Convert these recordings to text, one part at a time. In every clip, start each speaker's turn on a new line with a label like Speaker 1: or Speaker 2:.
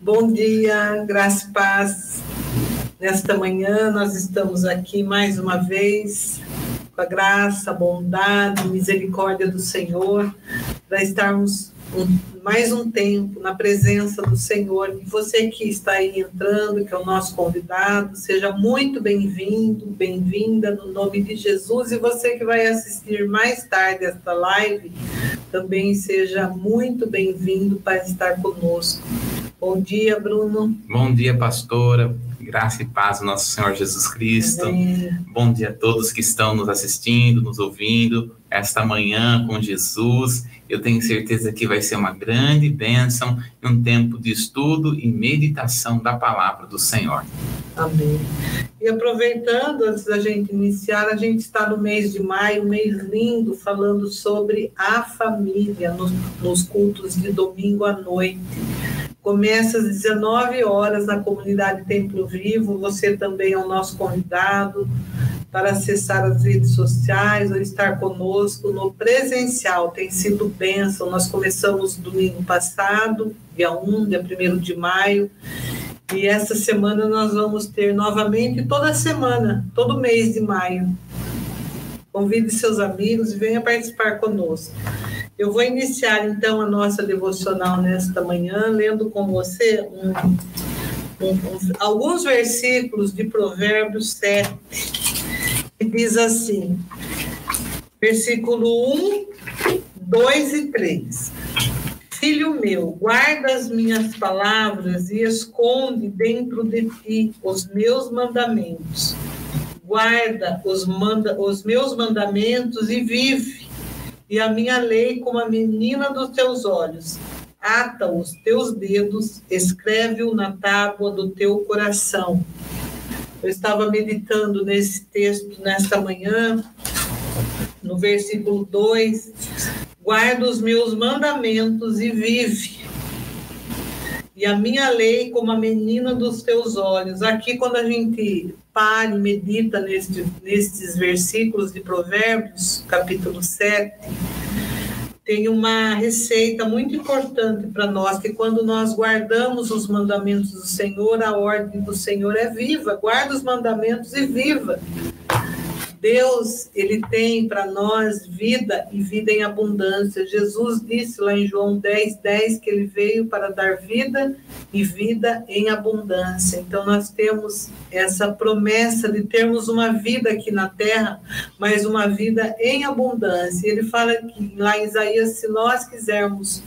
Speaker 1: Bom dia, graça e paz. Nesta manhã nós estamos aqui mais uma vez com a graça, a bondade, misericórdia do Senhor para estarmos um, mais um tempo na presença do Senhor. E você que está aí entrando, que é o nosso convidado, seja muito bem-vindo, bem-vinda no nome de Jesus. E você que vai assistir mais tarde esta live, também seja muito bem-vindo para estar conosco. Bom dia, Bruno.
Speaker 2: Bom dia, pastora. Graça e paz do nosso Senhor Jesus Cristo. Amém. Bom dia a todos que estão nos assistindo, nos ouvindo esta manhã com Jesus. Eu tenho certeza que vai ser uma grande bênção e um tempo de estudo e meditação da palavra do Senhor.
Speaker 1: Amém. E aproveitando, antes da gente iniciar, a gente está no mês de maio, um mês lindo, falando sobre a família nos, nos cultos de domingo à noite. Começa às 19 horas na comunidade Templo Vivo. Você também é o nosso convidado para acessar as redes sociais ou estar conosco no presencial. Tem sido bênção. Nós começamos domingo passado, dia 1, dia 1 de maio. E essa semana nós vamos ter novamente toda semana, todo mês de maio. Convide seus amigos e venha participar conosco. Eu vou iniciar então a nossa devocional nesta manhã, lendo com você um, um, um, alguns versículos de Provérbios 7, que diz assim, versículo 1, 2 e 3. Filho meu, guarda as minhas palavras e esconde dentro de ti os meus mandamentos. Guarda os, manda, os meus mandamentos e vive e a minha lei como a menina dos teus olhos. Ata os teus dedos, escreve-o na tábua do teu coração. Eu estava meditando nesse texto nesta manhã, no versículo 2: guarda os meus mandamentos e vive. E a minha lei como a menina dos teus olhos. Aqui, quando a gente para e medita neste, nestes versículos de Provérbios, capítulo 7, tem uma receita muito importante para nós, que quando nós guardamos os mandamentos do Senhor, a ordem do Senhor é viva. Guarda os mandamentos e viva. Deus, ele tem para nós vida e vida em abundância. Jesus disse lá em João 10, 10 que ele veio para dar vida e vida em abundância. Então, nós temos essa promessa de termos uma vida aqui na terra, mas uma vida em abundância. Ele fala que, lá em Isaías: se nós quisermos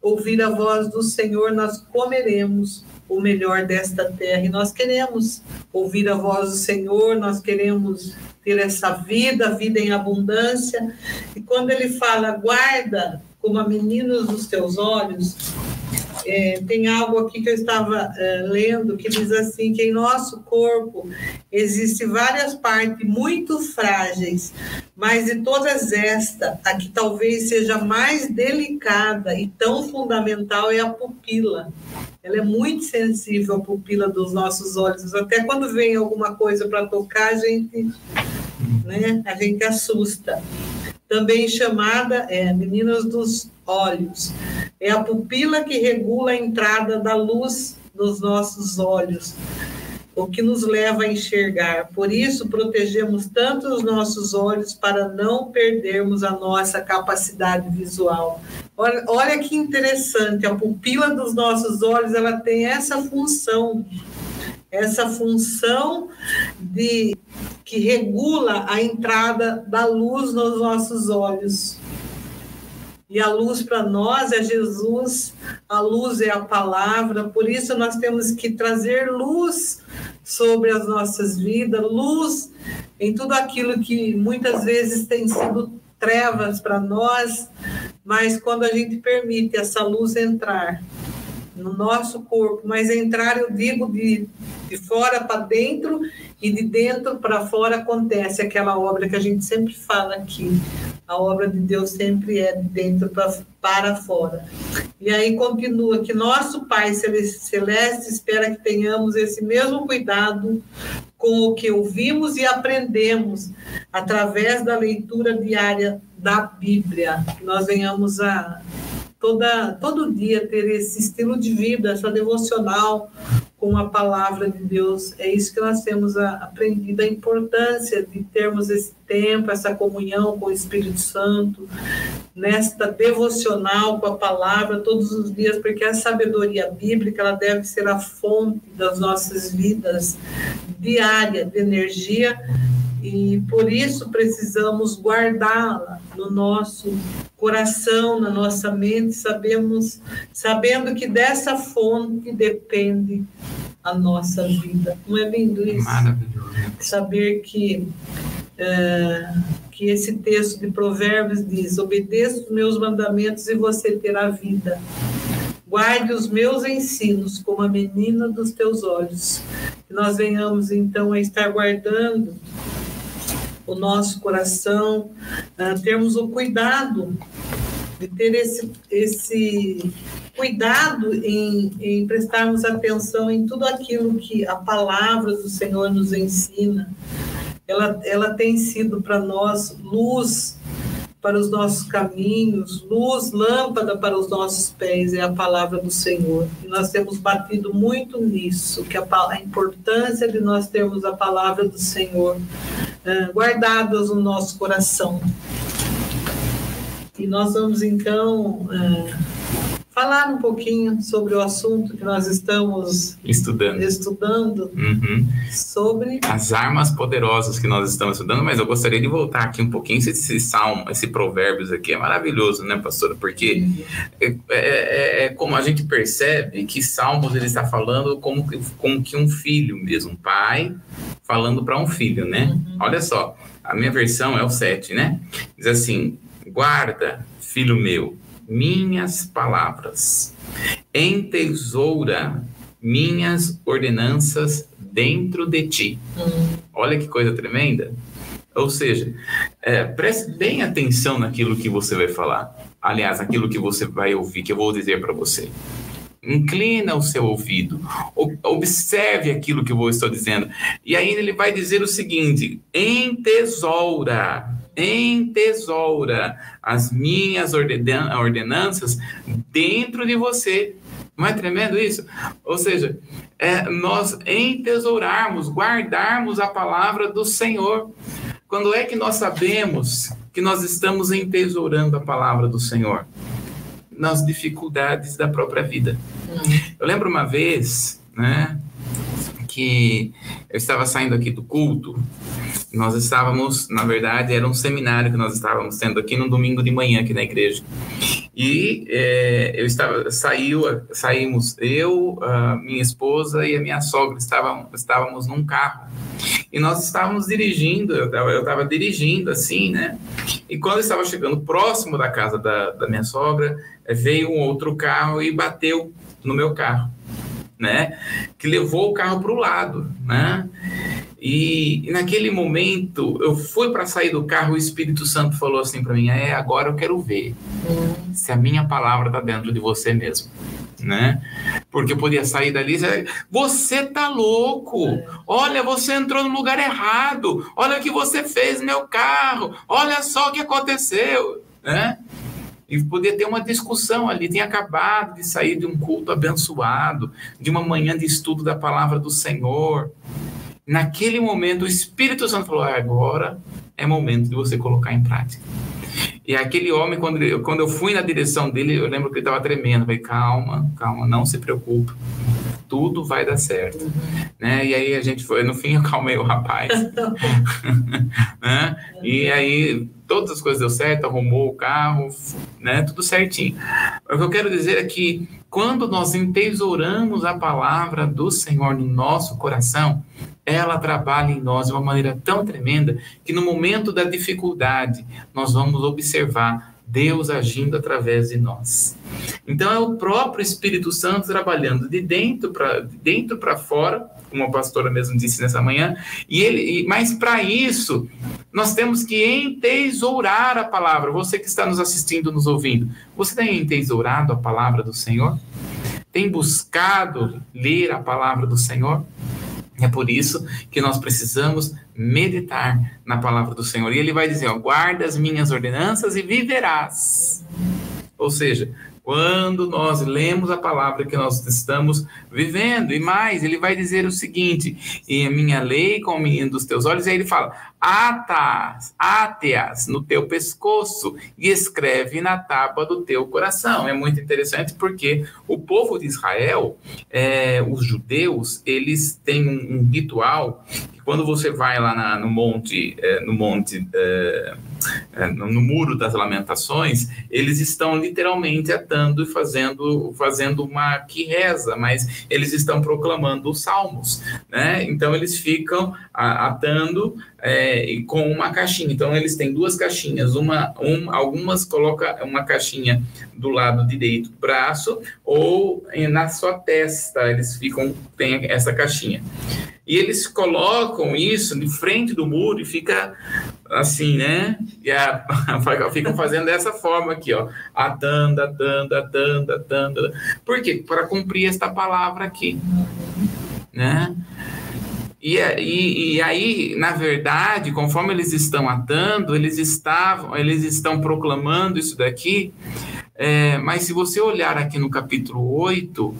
Speaker 1: ouvir a voz do Senhor, nós comeremos o melhor desta terra. E nós queremos ouvir a voz do Senhor, nós queremos ter essa vida, vida em abundância. E quando ele fala, guarda como a menina dos teus olhos, é, tem algo aqui que eu estava é, lendo que diz assim que em nosso corpo existem várias partes muito frágeis, mas de todas esta, a que talvez seja mais delicada e tão fundamental é a pupila. Ela é muito sensível à pupila dos nossos olhos. Até quando vem alguma coisa para tocar, a gente, né, a gente assusta também chamada é, meninas dos olhos. É a pupila que regula a entrada da luz nos nossos olhos, o que nos leva a enxergar. Por isso, protegemos tanto os nossos olhos para não perdermos a nossa capacidade visual. Olha, olha que interessante, a pupila dos nossos olhos ela tem essa função, essa função de que regula a entrada da luz nos nossos olhos. E a luz para nós é Jesus, a luz é a palavra, por isso nós temos que trazer luz sobre as nossas vidas, luz em tudo aquilo que muitas vezes tem sido trevas para nós, mas quando a gente permite essa luz entrar no nosso corpo, mas entrar, eu digo, de, de fora para dentro e de dentro para fora acontece aquela obra que a gente sempre fala aqui. A obra de Deus sempre é de dentro pra, para fora. E aí continua que nosso Pai Celeste espera que tenhamos esse mesmo cuidado com o que ouvimos e aprendemos através da leitura diária da Bíblia. Que nós venhamos a toda, todo dia ter esse estilo de vida, essa devocional com a palavra de Deus. É isso que nós temos aprendido, a importância de termos esse tempo, essa comunhão com o Espírito Santo, nesta devocional com a palavra todos os dias, porque a sabedoria bíblica ela deve ser a fonte das nossas vidas diária de energia e por isso precisamos guardá-la no nosso coração, na nossa mente, sabemos, sabendo que dessa fonte depende a nossa vida. Não é lindo isso?
Speaker 2: Maravilhoso.
Speaker 1: Saber que é, que esse texto de Provérbios diz: obedeça os meus mandamentos e você terá vida. Guarde os meus ensinos como a menina dos teus olhos. Que nós venhamos então a estar guardando o nosso coração, uh, termos o cuidado de ter esse, esse cuidado em, em prestarmos atenção em tudo aquilo que a palavra do Senhor nos ensina. Ela, ela tem sido para nós luz para os nossos caminhos, luz, lâmpada para os nossos pés, é a palavra do Senhor. E nós temos batido muito nisso, que a, a importância de nós termos a palavra do Senhor uh, guardadas no nosso coração. E nós vamos então. Uh, falar um pouquinho sobre o assunto que nós estamos
Speaker 2: estudando,
Speaker 1: estudando
Speaker 2: uhum.
Speaker 1: sobre
Speaker 2: as armas poderosas que nós estamos estudando, mas eu gostaria de voltar aqui um pouquinho esse salmo, esse provérbios aqui é maravilhoso, né, pastora? Porque uhum. é, é, é, é, como a gente percebe que salmos ele está falando como, como que um filho mesmo, um pai falando para um filho, né? Uhum. Olha só, a minha versão é o 7, né? Diz assim: guarda, filho meu, minhas palavras, entesoura minhas ordenanças dentro de ti. Hum. Olha que coisa tremenda. Ou seja, é, preste bem atenção naquilo que você vai falar. Aliás, aquilo que você vai ouvir, que eu vou dizer para você. Inclina o seu ouvido, observe aquilo que eu estou dizendo. E aí ele vai dizer o seguinte: entesoura entesoura as minhas ordenanças dentro de você. Não é tremendo isso? Ou seja, é nós entesourarmos, guardarmos a palavra do Senhor. Quando é que nós sabemos que nós estamos entesourando a palavra do Senhor? Nas dificuldades da própria vida. Hum. Eu lembro uma vez, né, que eu estava saindo aqui do culto nós estávamos, na verdade, era um seminário que nós estávamos tendo aqui no domingo de manhã aqui na igreja. E é, eu estava, saiu, saímos eu, minha esposa e a minha sogra estavam, estávamos num carro. E nós estávamos dirigindo, eu estava dirigindo assim, né? E quando eu estava chegando próximo da casa da, da minha sogra, veio um outro carro e bateu no meu carro, né? Que levou o carro para o lado, né? E, e, naquele momento, eu fui para sair do carro, o Espírito Santo falou assim para mim: É, agora eu quero ver se a minha palavra está dentro de você mesmo. Né? Porque eu podia sair dali você tá louco, olha, você entrou no lugar errado, olha o que você fez no meu carro, olha só o que aconteceu, né? E poder ter uma discussão ali, tem acabado de sair de um culto abençoado, de uma manhã de estudo da palavra do Senhor, Naquele momento, o Espírito Santo falou: agora é momento de você colocar em prática. E aquele homem, quando, ele, quando eu fui na direção dele, eu lembro que ele estava tremendo. Eu falei: calma, calma, não se preocupe, tudo vai dar certo. Né? E aí a gente foi, no fim, eu calmei o rapaz. né? E aí todas as coisas deu certo, arrumou o carro, né? tudo certinho. O que eu quero dizer é que quando nós entesouramos a palavra do Senhor no nosso coração, ela trabalha em nós de uma maneira tão tremenda que no momento da dificuldade nós vamos observar Deus agindo através de nós. Então é o próprio Espírito Santo trabalhando de dentro para de dentro para fora, como a pastora mesmo disse nessa manhã, e ele, mas para isso nós temos que entesourar a palavra. Você que está nos assistindo, nos ouvindo, você tem entesourado a palavra do Senhor? Tem buscado ler a palavra do Senhor? É por isso que nós precisamos meditar na palavra do Senhor. E ele vai dizer: ó, guarda as minhas ordenanças e viverás. Ou seja, quando nós lemos a palavra que nós estamos vivendo. E mais, ele vai dizer o seguinte: e a minha lei com o menino dos teus olhos, aí ele fala: atas, ateas no teu pescoço e escreve na tábua do teu coração. É muito interessante porque o povo de Israel, é, os judeus, eles têm um, um ritual quando você vai lá na, no monte, é, no monte, é, no, no, muro das lamentações, eles estão literalmente atando e fazendo, fazendo uma que reza, mas eles estão proclamando os salmos, né? Então eles ficam atando é, com uma caixinha. Então eles têm duas caixinhas, uma, um, algumas coloca uma caixinha do lado direito do braço ou na sua testa, eles ficam tem essa caixinha. E eles colocam isso de frente do muro e fica assim, né? E a, ficam fazendo dessa forma aqui, ó. Atando, atando, atando, atando. Por quê? Para cumprir esta palavra aqui, né? E, e, e, aí, na verdade, conforme eles estão atando, eles estavam, eles estão proclamando isso daqui. É, mas se você olhar aqui no capítulo 8,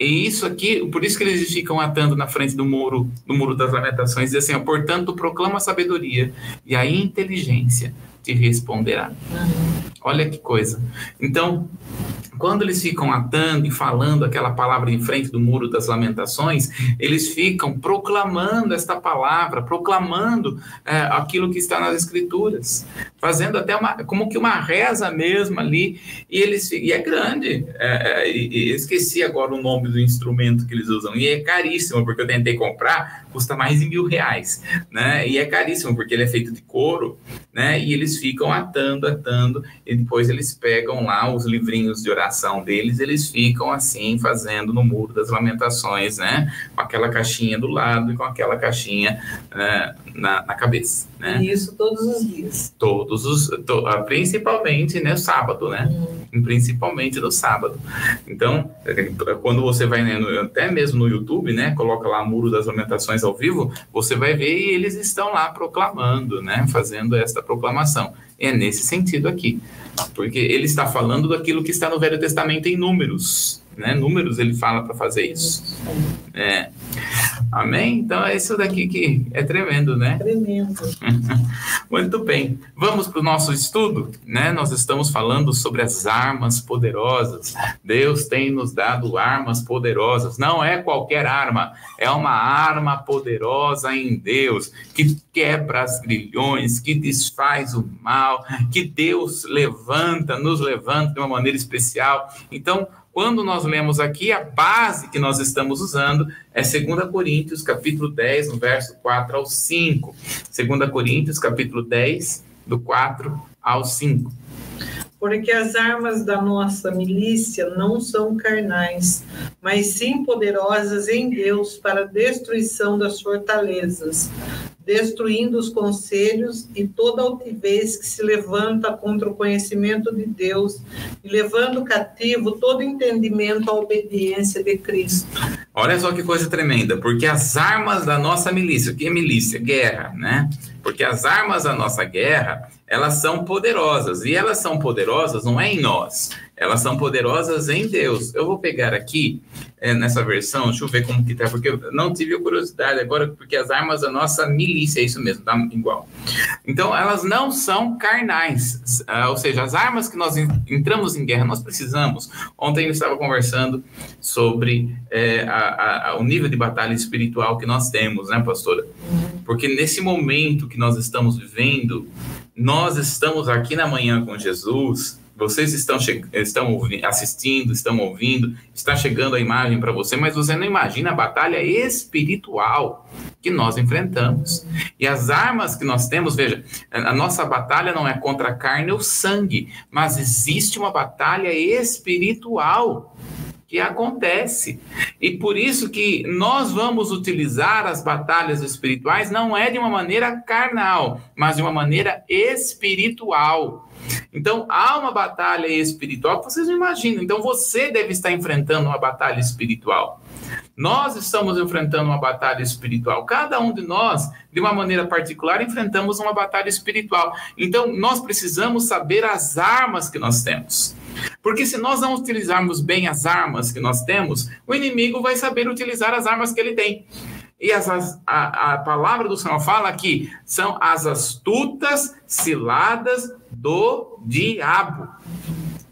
Speaker 2: e isso aqui, por isso que eles ficam atando na frente do muro, do muro das lamentações, diz assim, portanto, proclama a sabedoria e a inteligência te responderá. Olha que coisa. Então, quando eles ficam atando e falando aquela palavra em frente do muro das lamentações, eles ficam proclamando esta palavra, proclamando é, aquilo que está nas escrituras, fazendo até uma, como que uma reza mesmo ali, e eles e é grande. É, é, e, esqueci agora o nome do instrumento que eles usam, e é caríssimo, porque eu tentei comprar, custa mais de mil reais, né? E é caríssimo, porque ele é feito de couro, né? E eles ficam atando, atando, e depois eles pegam lá os livrinhos de oração deles, eles ficam assim, fazendo no muro das lamentações, né? Com aquela caixinha do lado e com aquela caixinha né, na, na cabeça, né?
Speaker 1: E isso todos os dias.
Speaker 2: Todos os, to, ah, principalmente, né, sábado, né? Hum. Principalmente no sábado. Então, quando você vai, né, até mesmo no YouTube, né, coloca lá Muro das Lamentações ao vivo, você vai ver e eles estão lá proclamando, né, fazendo esta proclamação. É nesse sentido aqui, porque ele está falando daquilo que está no Velho Testamento em números, né? Números ele fala para fazer isso. É. Amém? Então é isso daqui que é tremendo, né?
Speaker 1: Tremendo.
Speaker 2: Muito bem. Vamos para o nosso estudo, né? Nós estamos falando sobre as armas poderosas. Deus tem nos dado armas poderosas. Não é qualquer arma, é uma arma poderosa em Deus que quebra as grilhões, que desfaz o mal, que Deus levanta, nos levanta de uma maneira especial. Então, quando nós lemos aqui, a base que nós estamos usando é 2 Coríntios, capítulo 10, no verso 4 ao 5. 2 Coríntios, capítulo 10, do 4 ao 5.
Speaker 1: Porque as armas da nossa milícia não são carnais, mas sim poderosas em Deus para a destruição das fortalezas destruindo os conselhos e toda altivez que se levanta contra o conhecimento de Deus e levando cativo todo entendimento à obediência de Cristo.
Speaker 2: Olha só que coisa tremenda, porque as armas da nossa milícia, o que é milícia? Guerra, né? Porque as armas da nossa guerra, elas são poderosas, e elas são poderosas não é em nós, elas são poderosas em Deus. Eu vou pegar aqui é, nessa versão, deixa eu ver como que tá, porque eu não tive curiosidade agora, porque as armas da nossa milícia, é isso mesmo, tá igual. Então, elas não são carnais, uh, ou seja, as armas que nós entramos em guerra, nós precisamos. Ontem eu estava conversando sobre é, a, a, o nível de batalha espiritual que nós temos, né, pastora? Porque nesse momento que nós estamos vivendo, nós estamos aqui na manhã com Jesus vocês estão, estão assistindo, estão ouvindo, está chegando a imagem para você, mas você não imagina a batalha espiritual que nós enfrentamos. E as armas que nós temos, veja, a nossa batalha não é contra a carne ou sangue, mas existe uma batalha espiritual que acontece. E por isso que nós vamos utilizar as batalhas espirituais não é de uma maneira carnal, mas de uma maneira espiritual. Então, há uma batalha espiritual vocês imaginam. Então, você deve estar enfrentando uma batalha espiritual. Nós estamos enfrentando uma batalha espiritual. Cada um de nós, de uma maneira particular, enfrentamos uma batalha espiritual. Então, nós precisamos saber as armas que nós temos. Porque se nós não utilizarmos bem as armas que nós temos, o inimigo vai saber utilizar as armas que ele tem. E as, a, a palavra do Senhor fala que são as astutas ciladas do diabo.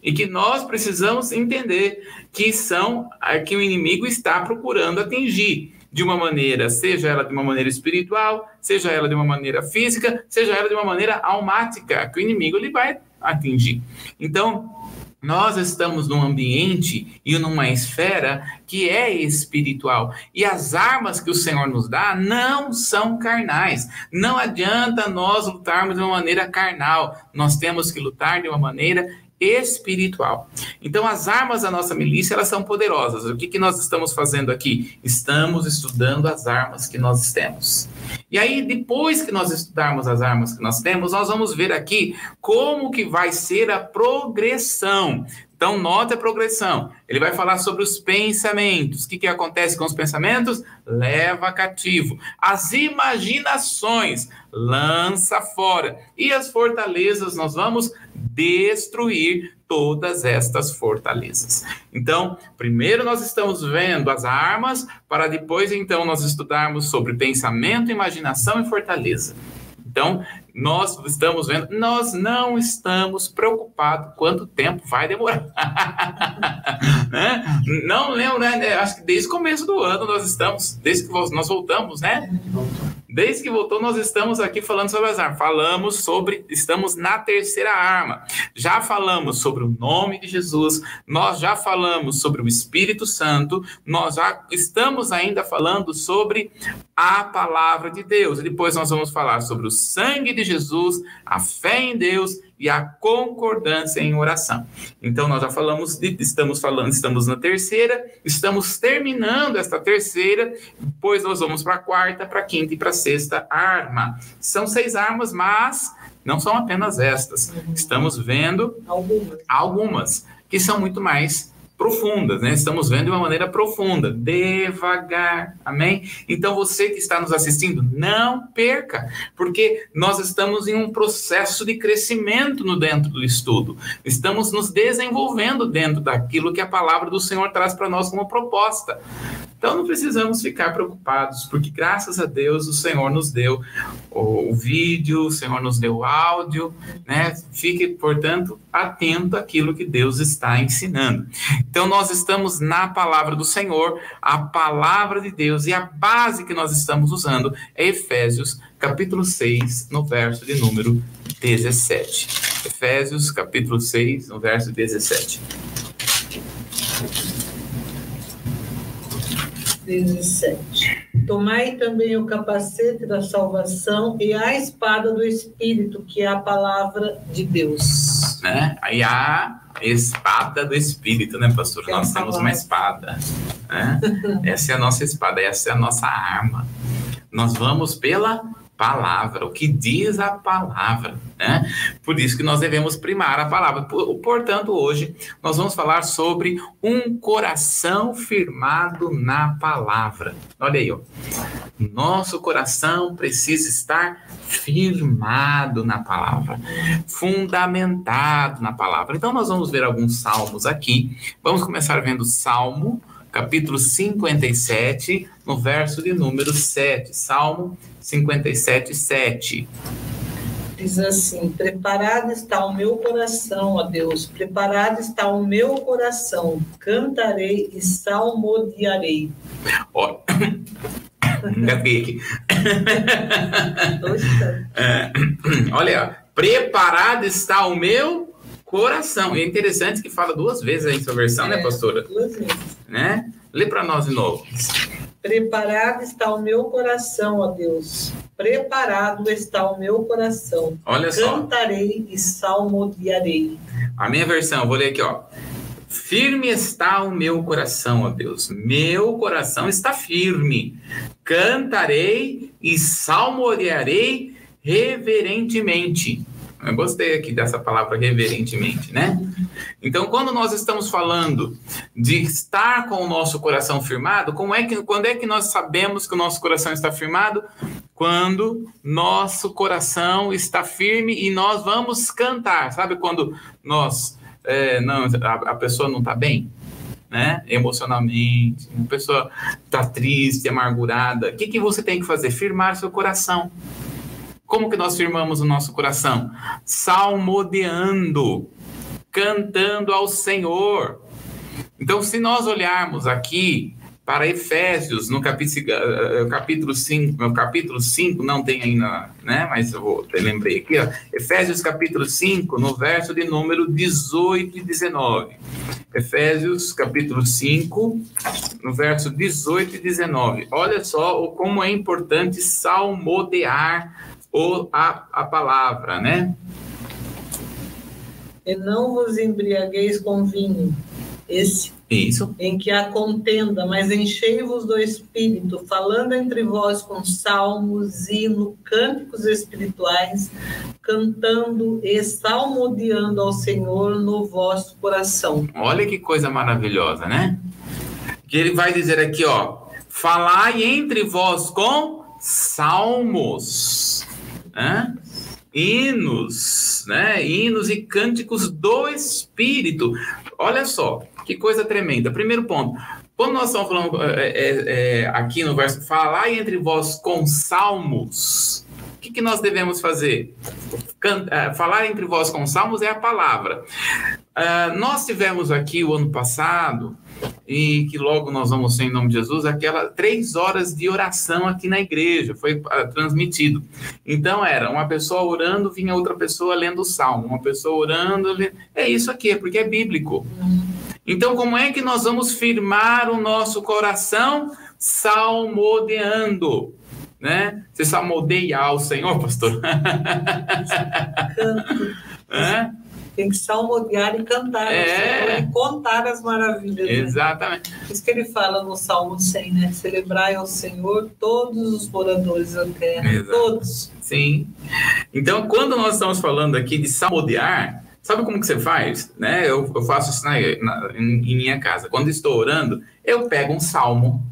Speaker 2: E que nós precisamos entender que são que o inimigo está procurando atingir de uma maneira, seja ela de uma maneira espiritual, seja ela de uma maneira física, seja ela de uma maneira almática, que o inimigo ele vai atingir. Então, nós estamos num ambiente e numa esfera que é espiritual. E as armas que o Senhor nos dá não são carnais. Não adianta nós lutarmos de uma maneira carnal. Nós temos que lutar de uma maneira espiritual. Então, as armas da nossa milícia, elas são poderosas. O que, que nós estamos fazendo aqui? Estamos estudando as armas que nós temos. E aí, depois que nós estudarmos as armas que nós temos, nós vamos ver aqui como que vai ser a progressão. Então, nota a progressão. Ele vai falar sobre os pensamentos. O que, que acontece com os pensamentos? Leva cativo. As imaginações, lança fora. E as fortalezas, nós vamos destruir todas estas fortalezas. Então, primeiro nós estamos vendo as armas, para depois então nós estudarmos sobre pensamento, imaginação e fortaleza. Então, nós estamos vendo, nós não estamos preocupados quanto tempo vai demorar. né? Não lembro, né? Acho que desde o começo do ano nós estamos, desde que nós voltamos, né? Desde que voltou, nós estamos aqui falando sobre as armas. Falamos sobre, estamos na terceira arma. Já falamos sobre o nome de Jesus, nós já falamos sobre o Espírito Santo, nós já estamos ainda falando sobre a palavra de Deus. Depois nós vamos falar sobre o sangue de Jesus, a fé em Deus e a concordância em oração. Então nós já falamos, de, estamos falando, estamos na terceira, estamos terminando esta terceira, depois nós vamos para a quarta, para a quinta e para a sexta arma. São seis armas, mas não são apenas estas. Estamos vendo algumas, algumas que são muito mais profundas, né? Estamos vendo de uma maneira profunda, devagar, amém? Então você que está nos assistindo, não perca, porque nós estamos em um processo de crescimento no dentro do estudo. Estamos nos desenvolvendo dentro daquilo que a palavra do Senhor traz para nós como proposta. Então não precisamos ficar preocupados, porque graças a Deus o Senhor nos deu o, vídeo, o Senhor nos deu o áudio, né? Fique, portanto, atento àquilo que Deus está ensinando. Então nós estamos na palavra do Senhor, a palavra de Deus, e a base que nós estamos usando é Efésios, capítulo 6, no verso de número 17. Efésios, capítulo 6, no verso 17.
Speaker 1: 17. Tomai também o capacete da salvação e a espada do Espírito, que é a palavra de Deus.
Speaker 2: Né? Aí a espada do Espírito, né, pastor? Que Nós é temos uma espada. Né? essa é a nossa espada, essa é a nossa arma. Nós vamos pela palavra, o que diz a palavra, né? Por isso que nós devemos primar a palavra. Portanto, hoje nós vamos falar sobre um coração firmado na palavra. Olha aí, ó. Nosso coração precisa estar firmado na palavra, fundamentado na palavra. Então nós vamos ver alguns salmos aqui. Vamos começar vendo Salmo capítulo 57, no verso de número 7. Salmo 57, 7.
Speaker 1: Diz assim: Preparado está o meu coração, ó Deus, preparado está o meu coração, cantarei e salmodiarei.
Speaker 2: Ó, engatei aqui. é, olha, preparado está o meu coração. E é interessante que fala duas vezes aí sua versão, né, é, né, pastora? Duas vezes. Né? Lê para nós de novo.
Speaker 1: Preparado está o meu coração, ó Deus. Preparado está o meu coração.
Speaker 2: Olha só.
Speaker 1: Cantarei e salmodiarei.
Speaker 2: A minha versão, vou ler aqui, ó. Firme está o meu coração, ó Deus. Meu coração está firme. Cantarei e salmodiarei reverentemente. Eu gostei aqui dessa palavra reverentemente, né? Então, quando nós estamos falando de estar com o nosso coração firmado, como é que, quando é que nós sabemos que o nosso coração está firmado? Quando nosso coração está firme e nós vamos cantar. Sabe quando nós é, não, a, a pessoa não está bem, né? Emocionalmente, a pessoa está triste, amargurada. O que, que você tem que fazer? Firmar seu coração. Como que nós firmamos o nosso coração? Salmodeando, cantando ao Senhor. Então, se nós olharmos aqui para Efésios, no capítulo, eh, capítulo 5, no capítulo 5, não tem ainda, né? Mas eu vou, eu lembrei aqui, ó, Efésios capítulo 5, no verso de número 18 e 19. Efésios capítulo 5, no verso 18 e 19. Olha só como é importante salmodear o, a, a palavra, né?
Speaker 1: E não vos embriagueis com vinho. Esse
Speaker 2: isso.
Speaker 1: Em que há contenda, mas enchei-vos do Espírito, falando entre vós com salmos, hino, cânticos espirituais, cantando e salmodiando ao Senhor no vosso coração.
Speaker 2: Olha que coisa maravilhosa, né? Que ele vai dizer aqui, ó, falai entre vós com salmos, né? hinos, né? Hinos e cânticos do Espírito. Olha só, que coisa tremenda. Primeiro ponto. Quando nós estamos falando é, é, aqui no verso, falar entre vós com salmos, o que, que nós devemos fazer? Falar entre vós com salmos é a palavra. Uh, nós tivemos aqui o ano passado, e que logo nós vamos ter em nome de Jesus, aquela três horas de oração aqui na igreja, foi uh, transmitido. Então era uma pessoa orando, vinha outra pessoa lendo o salmo, uma pessoa orando, é isso aqui, é porque é bíblico. Então, como é que nós vamos firmar o nosso coração? Salmodeando. Né? Você salmodeia ao Senhor, pastor?
Speaker 1: é? Tem que salmodiar e cantar é. e contar as maravilhas.
Speaker 2: Né? Exatamente.
Speaker 1: Né? Isso que ele fala no Salmo 100, né? Celebrai ao Senhor todos os moradores da terra. Exato. Todos.
Speaker 2: Sim. Então, quando nós estamos falando aqui de salmodiar, Sabe como que você faz? Né? Eu, eu faço isso na, na, em, em minha casa. Quando estou orando, eu pego um salmo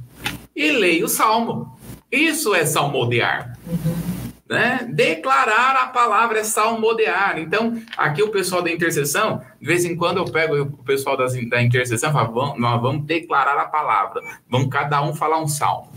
Speaker 2: e leio o salmo. Isso é salmodear. Uhum. Né? Declarar a palavra é salmodear. Então, aqui o pessoal da intercessão, de vez em quando eu pego o pessoal das, da intercessão e falo, vamos, nós vamos declarar a palavra. Vamos cada um falar um salmo.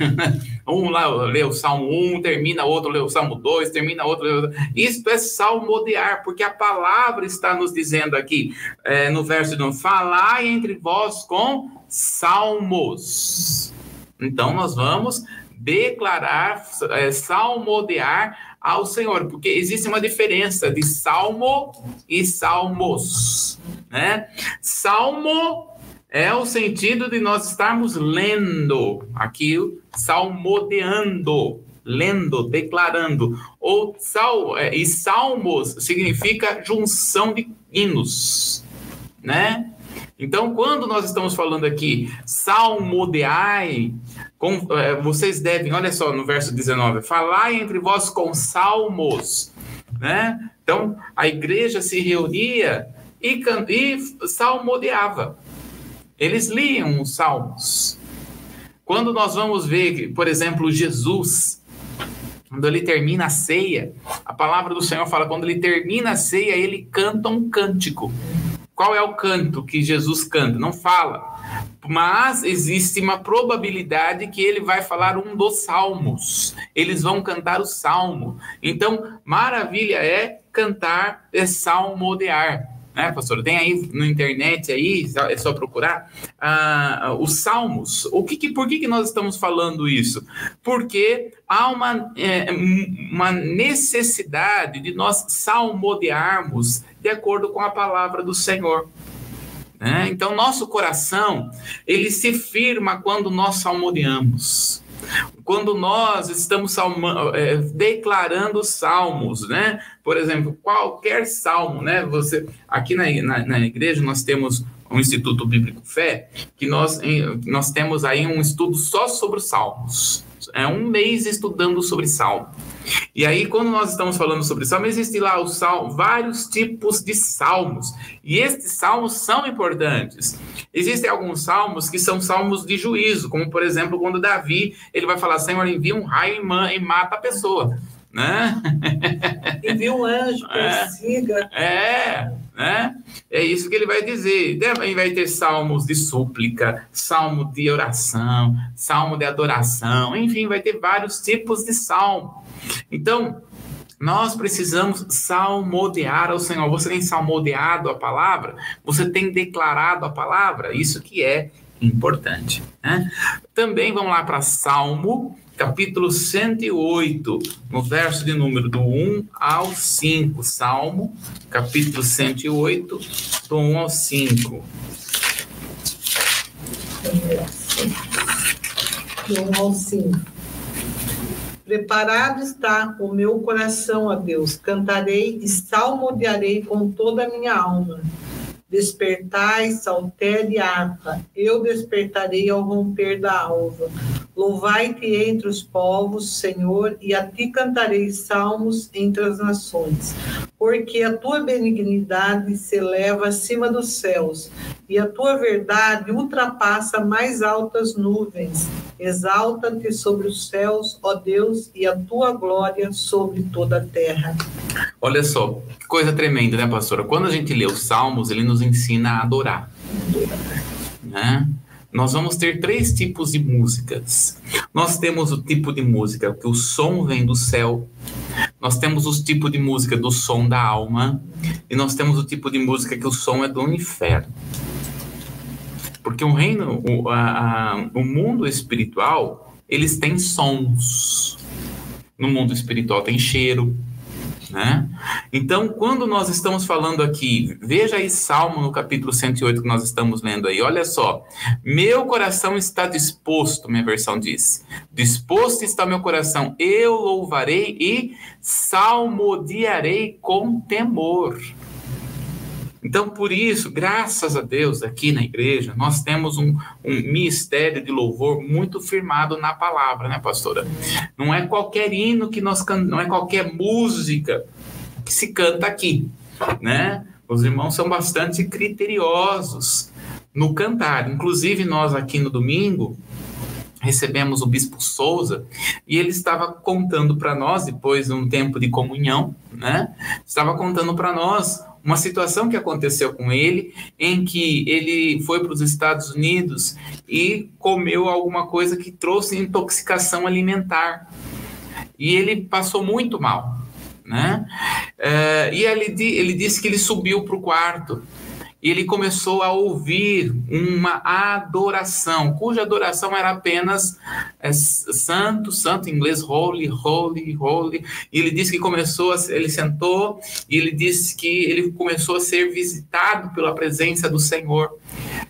Speaker 2: um lá lê o salmo 1, termina outro, lê o salmo 2, termina outro. Lê... Isso é salmodear, porque a palavra está nos dizendo aqui, é, no verso de falar entre vós com salmos. Então, nós vamos declarar, é, salmodear ao Senhor, porque existe uma diferença de salmo e salmos, né? Salmo é o sentido de nós estarmos lendo aquilo, salmodeando, lendo, declarando. Ou sal, é, e salmos significa junção de hinos, né? Então, quando nós estamos falando aqui, salmodeai, com, é, vocês devem, olha só no verso 19, falai entre vós com salmos, né? Então, a igreja se reunia e, e salmodeava. Eles liam os salmos. Quando nós vamos ver, por exemplo, Jesus, quando ele termina a ceia, a palavra do Senhor fala, quando ele termina a ceia, ele canta um cântico. Qual é o canto que Jesus canta? Não fala. Mas existe uma probabilidade que ele vai falar um dos salmos. Eles vão cantar o salmo. Então, maravilha é cantar, é salmodear né, pastor? Tem aí na internet aí, é só procurar uh, os salmos. O que, que por que, que nós estamos falando isso? Porque há uma, é, uma necessidade de nós salmodearmos de acordo com a palavra do Senhor. Né? Então, nosso coração, ele se firma quando nós salmodeamos. Quando nós estamos salma, é, declarando salmos, né? Por exemplo, qualquer salmo, né? Você aqui na, na, na igreja nós temos um Instituto Bíblico Fé, que nós, nós temos aí um estudo só sobre os salmos. É um mês estudando sobre salmo. E aí, quando nós estamos falando sobre salmo, existe lá o salmo, vários tipos de salmos. E estes salmos são importantes. Existem alguns salmos que são salmos de juízo, como por exemplo, quando Davi ele vai falar: Senhor, envia um raio e, mata a pessoa. Né?
Speaker 1: Envia um anjo, persiga.
Speaker 2: É, é né? É isso que ele vai dizer. Também vai ter salmos de súplica, salmo de oração, salmo de adoração, enfim, vai ter vários tipos de salmo. Então, nós precisamos salmodiar ao Senhor. Você tem salmodiado a palavra? Você tem declarado a palavra? Isso que é importante. Né? Também vamos lá para Salmo, capítulo 108, no verso de número do 1 ao 5. Salmo, capítulo 108, do 1 ao 5.
Speaker 1: Do 1 ao 5. Preparado está o meu coração a Deus, cantarei e salmodiarei com toda a minha alma. Despertai, saltere harpa, eu despertarei ao romper da alva. Louvai-te entre os povos, Senhor, e a ti cantarei salmos entre as nações. Porque a tua benignidade se eleva acima dos céus, e a tua verdade ultrapassa mais altas nuvens. Exalta-te sobre os céus, ó Deus, e a tua glória sobre toda a terra.
Speaker 2: Olha só, que coisa tremenda, né, pastora? Quando a gente lê os salmos, ele nos ensina a adorar. Né? Nós vamos ter três tipos de músicas. Nós temos o tipo de música que o som vem do céu, nós temos o tipo de música do som da alma, e nós temos o tipo de música que o som é do inferno. Porque o reino, o, a, a, o mundo espiritual, eles têm sons. No mundo espiritual tem cheiro, né? Então, quando nós estamos falando aqui, veja aí Salmo no capítulo 108 que nós estamos lendo aí, olha só. Meu coração está disposto, minha versão diz. Disposto está meu coração, eu louvarei e salmodiarei com temor. Então, por isso, graças a Deus, aqui na igreja, nós temos um, um de louvor muito firmado na palavra, né, pastora? Não é qualquer hino que nós cantamos, não é qualquer música que se canta aqui, né? Os irmãos são bastante criteriosos no cantar. Inclusive, nós aqui no domingo, recebemos o bispo Souza e ele estava contando para nós depois de um tempo de comunhão, né? Estava contando para nós uma situação que aconteceu com ele, em que ele foi para os Estados Unidos e comeu alguma coisa que trouxe intoxicação alimentar. E ele passou muito mal, né? Uh, e ele, ele disse que ele subiu para o quarto e ele começou a ouvir uma adoração, cuja adoração era apenas é, santo, santo, em inglês, holy, holy, holy. E ele disse que começou, a, ele sentou e ele disse que ele começou a ser visitado pela presença do Senhor.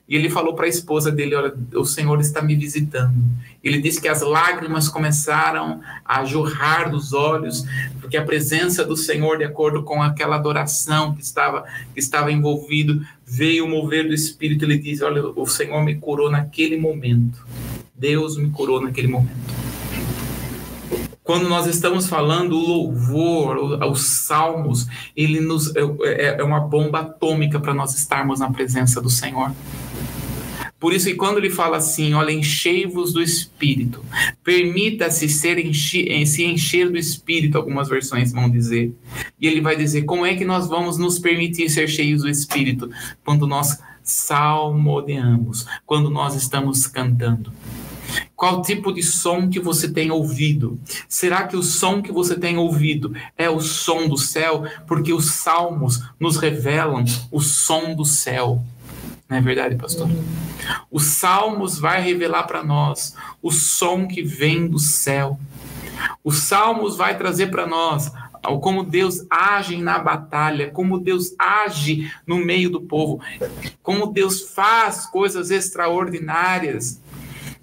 Speaker 2: E ele falou para a esposa dele: Olha, o Senhor está me visitando. Ele disse que as lágrimas começaram a jorrar dos olhos, porque a presença do Senhor, de acordo com aquela adoração que estava, que estava envolvido, veio mover do Espírito. Ele diz: Olha, o Senhor me curou naquele momento. Deus me curou naquele momento quando nós estamos falando o louvor, os salmos, ele nos é, é, é uma bomba atômica para nós estarmos na presença do Senhor. Por isso que quando ele fala assim, olha, enchei-vos do Espírito, permita-se ser enche, eh, se encher do Espírito, algumas versões vão dizer. E ele vai dizer, como é que nós vamos nos permitir ser cheios do Espírito? Quando nós salmodiamos, quando nós estamos cantando. Qual tipo de som que você tem ouvido? Será que o som que você tem ouvido é o som do céu? Porque os salmos nos revelam o som do céu. Não é verdade, pastor? Os Salmos vai revelar para nós o som que vem do céu. Os Salmos vai trazer para nós como Deus age na batalha, como Deus age no meio do povo, como Deus faz coisas extraordinárias.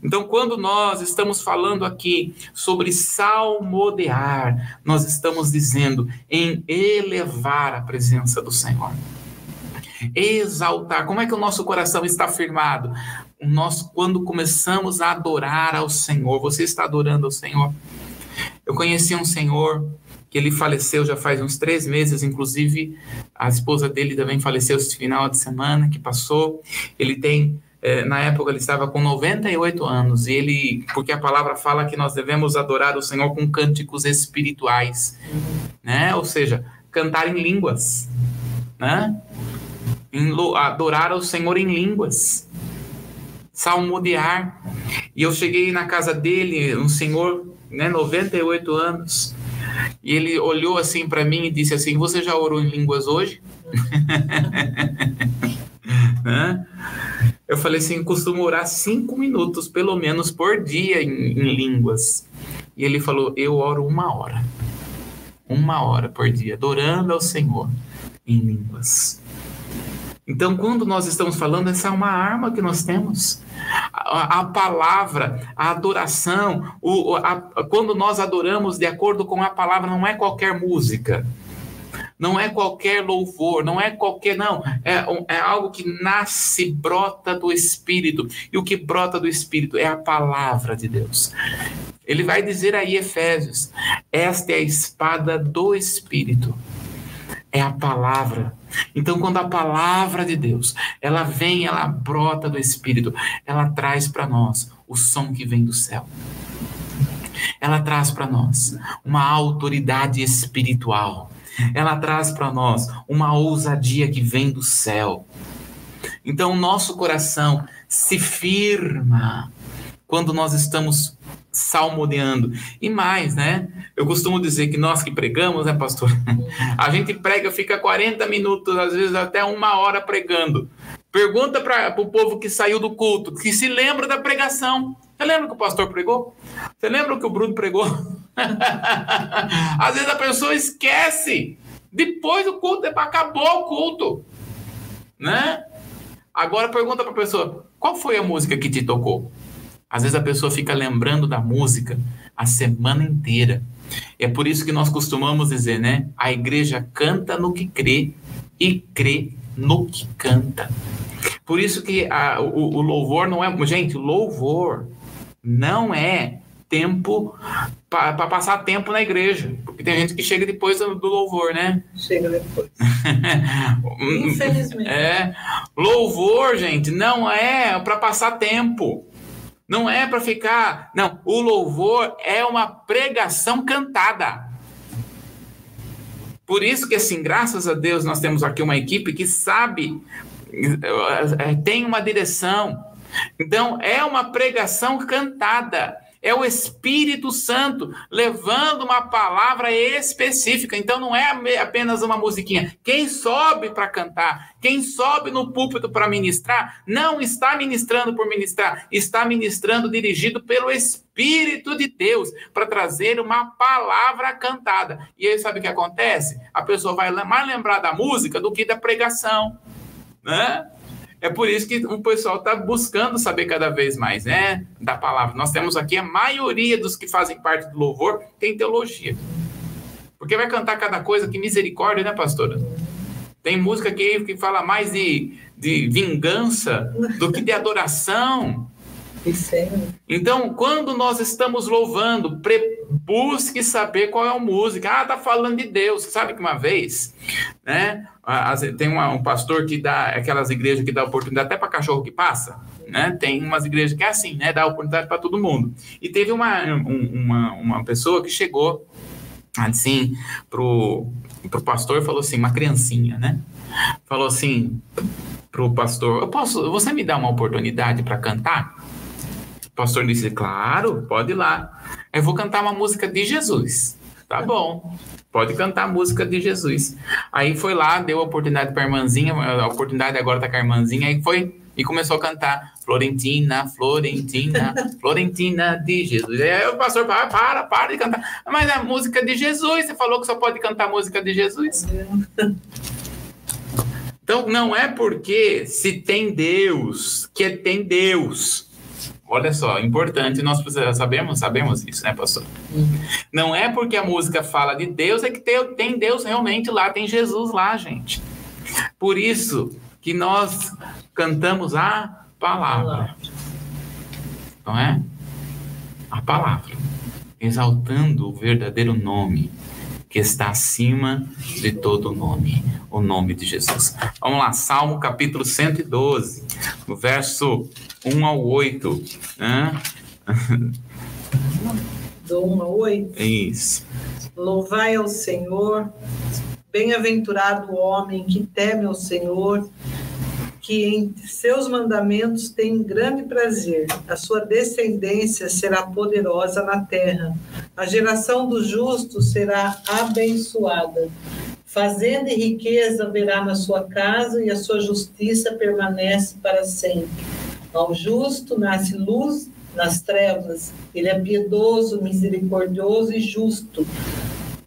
Speaker 2: Então, quando nós estamos falando aqui sobre salmodear, nós estamos dizendo em elevar a presença do Senhor exaltar. Como é que o nosso coração está firmado? Nós, quando começamos a adorar ao Senhor, você está adorando ao Senhor? Eu conheci um senhor que ele faleceu já faz uns três meses, inclusive a esposa dele também faleceu esse final de semana que passou. Ele tem eh, na época ele estava com 98 anos e ele, porque a palavra fala que nós devemos adorar o Senhor com cânticos espirituais, né? Ou seja, cantar em línguas, né? Em adorar ao Senhor em línguas, salmodiar. E eu cheguei na casa dele, um senhor, né, 98 anos, e ele olhou assim para mim e disse assim: Você já orou em línguas hoje? eu falei assim: costumo orar cinco minutos, pelo menos, por dia em, em línguas. E ele falou: Eu oro uma hora. Uma hora por dia, adorando ao Senhor em línguas. Então, quando nós estamos falando, essa é uma arma que nós temos. A, a palavra, a adoração, o, a, quando nós adoramos de acordo com a palavra, não é qualquer música, não é qualquer louvor, não é qualquer, não, é, é algo que nasce, brota do Espírito. E o que brota do Espírito é a palavra de Deus. Ele vai dizer aí, Efésios: esta é a espada do Espírito é a palavra. Então, quando a palavra de Deus, ela vem, ela brota do Espírito, ela traz para nós o som que vem do céu. Ela traz para nós uma autoridade espiritual. Ela traz para nós uma ousadia que vem do céu. Então, nosso coração se firma quando nós estamos salmodiando. E mais, né? Eu costumo dizer que nós que pregamos, né, pastor? A gente prega, fica 40 minutos, às vezes até uma hora pregando. Pergunta para o povo que saiu do culto, que se lembra da pregação. Você lembra que o pastor pregou? Você lembra que o Bruno pregou? às vezes a pessoa esquece. Depois do culto, acabou o culto. Né? Agora pergunta para a pessoa: qual foi a música que te tocou? Às vezes a pessoa fica lembrando da música a semana inteira. É por isso que nós costumamos dizer, né? A igreja canta no que crê e crê no que canta. Por isso que a, o, o louvor não é. Gente, louvor não é tempo para passar tempo na igreja. Porque tem gente que chega depois do, do louvor, né?
Speaker 1: Chega depois. Infelizmente.
Speaker 2: É. Louvor, gente, não é para passar tempo. Não é para ficar. Não, o louvor é uma pregação cantada. Por isso que, assim, graças a Deus, nós temos aqui uma equipe que sabe, eh, tem uma direção. Então, é uma pregação cantada. É o Espírito Santo levando uma palavra específica. Então não é apenas uma musiquinha. Quem sobe para cantar, quem sobe no púlpito para ministrar, não está ministrando por ministrar, está ministrando dirigido pelo Espírito de Deus para trazer uma palavra cantada. E aí sabe o que acontece? A pessoa vai mais lembrar da música do que da pregação, né? É por isso que o pessoal está buscando saber cada vez mais, né, da palavra. Nós temos aqui a maioria dos que fazem parte do louvor tem teologia. Porque vai cantar cada coisa, que misericórdia, né, pastora? Tem música aqui que fala mais de, de vingança do que de adoração. Então, quando nós estamos louvando, pre... busque saber qual é a música. Ah, tá falando de Deus. Sabe que uma vez, né? Tem uma, um pastor que dá aquelas igrejas que dá oportunidade até para cachorro que passa, né? Tem umas igrejas que é assim, né? Dá oportunidade para todo mundo. E teve uma, uma, uma pessoa que chegou assim pro, pro pastor e falou assim, uma criancinha, né? Falou assim pro pastor: "Eu posso, você me dá uma oportunidade para cantar?" Pastor disse: Claro, pode ir lá. Eu vou cantar uma música de Jesus. Tá bom. Pode cantar a música de Jesus. Aí foi lá, deu a oportunidade para a irmãzinha, a oportunidade agora tá com a irmãzinha, aí foi e começou a cantar Florentina, Florentina, Florentina de Jesus. Aí o pastor para, para, para de cantar. Mas a música de Jesus, você falou que só pode cantar a música de Jesus? Então não é porque se tem Deus que tem Deus. Olha só, importante, nós sabemos, sabemos isso, né, pastor? Uhum. Não é porque a música fala de Deus, é que tem, tem Deus realmente lá, tem Jesus lá, gente. Por isso que nós cantamos a palavra. Não é? A palavra. Exaltando o verdadeiro nome que está acima de todo nome, o nome de Jesus. Vamos lá, Salmo capítulo 112, no verso 1 ao 8. Né?
Speaker 1: Do 1 ao 8?
Speaker 2: Isso.
Speaker 1: Louvai ao Senhor, bem-aventurado o homem que teme ao Senhor que em seus mandamentos tem grande prazer. A sua descendência será poderosa na terra. A geração dos justos será abençoada. Fazenda e riqueza verá na sua casa e a sua justiça permanece para sempre. Ao justo nasce luz nas trevas. Ele é piedoso, misericordioso e justo.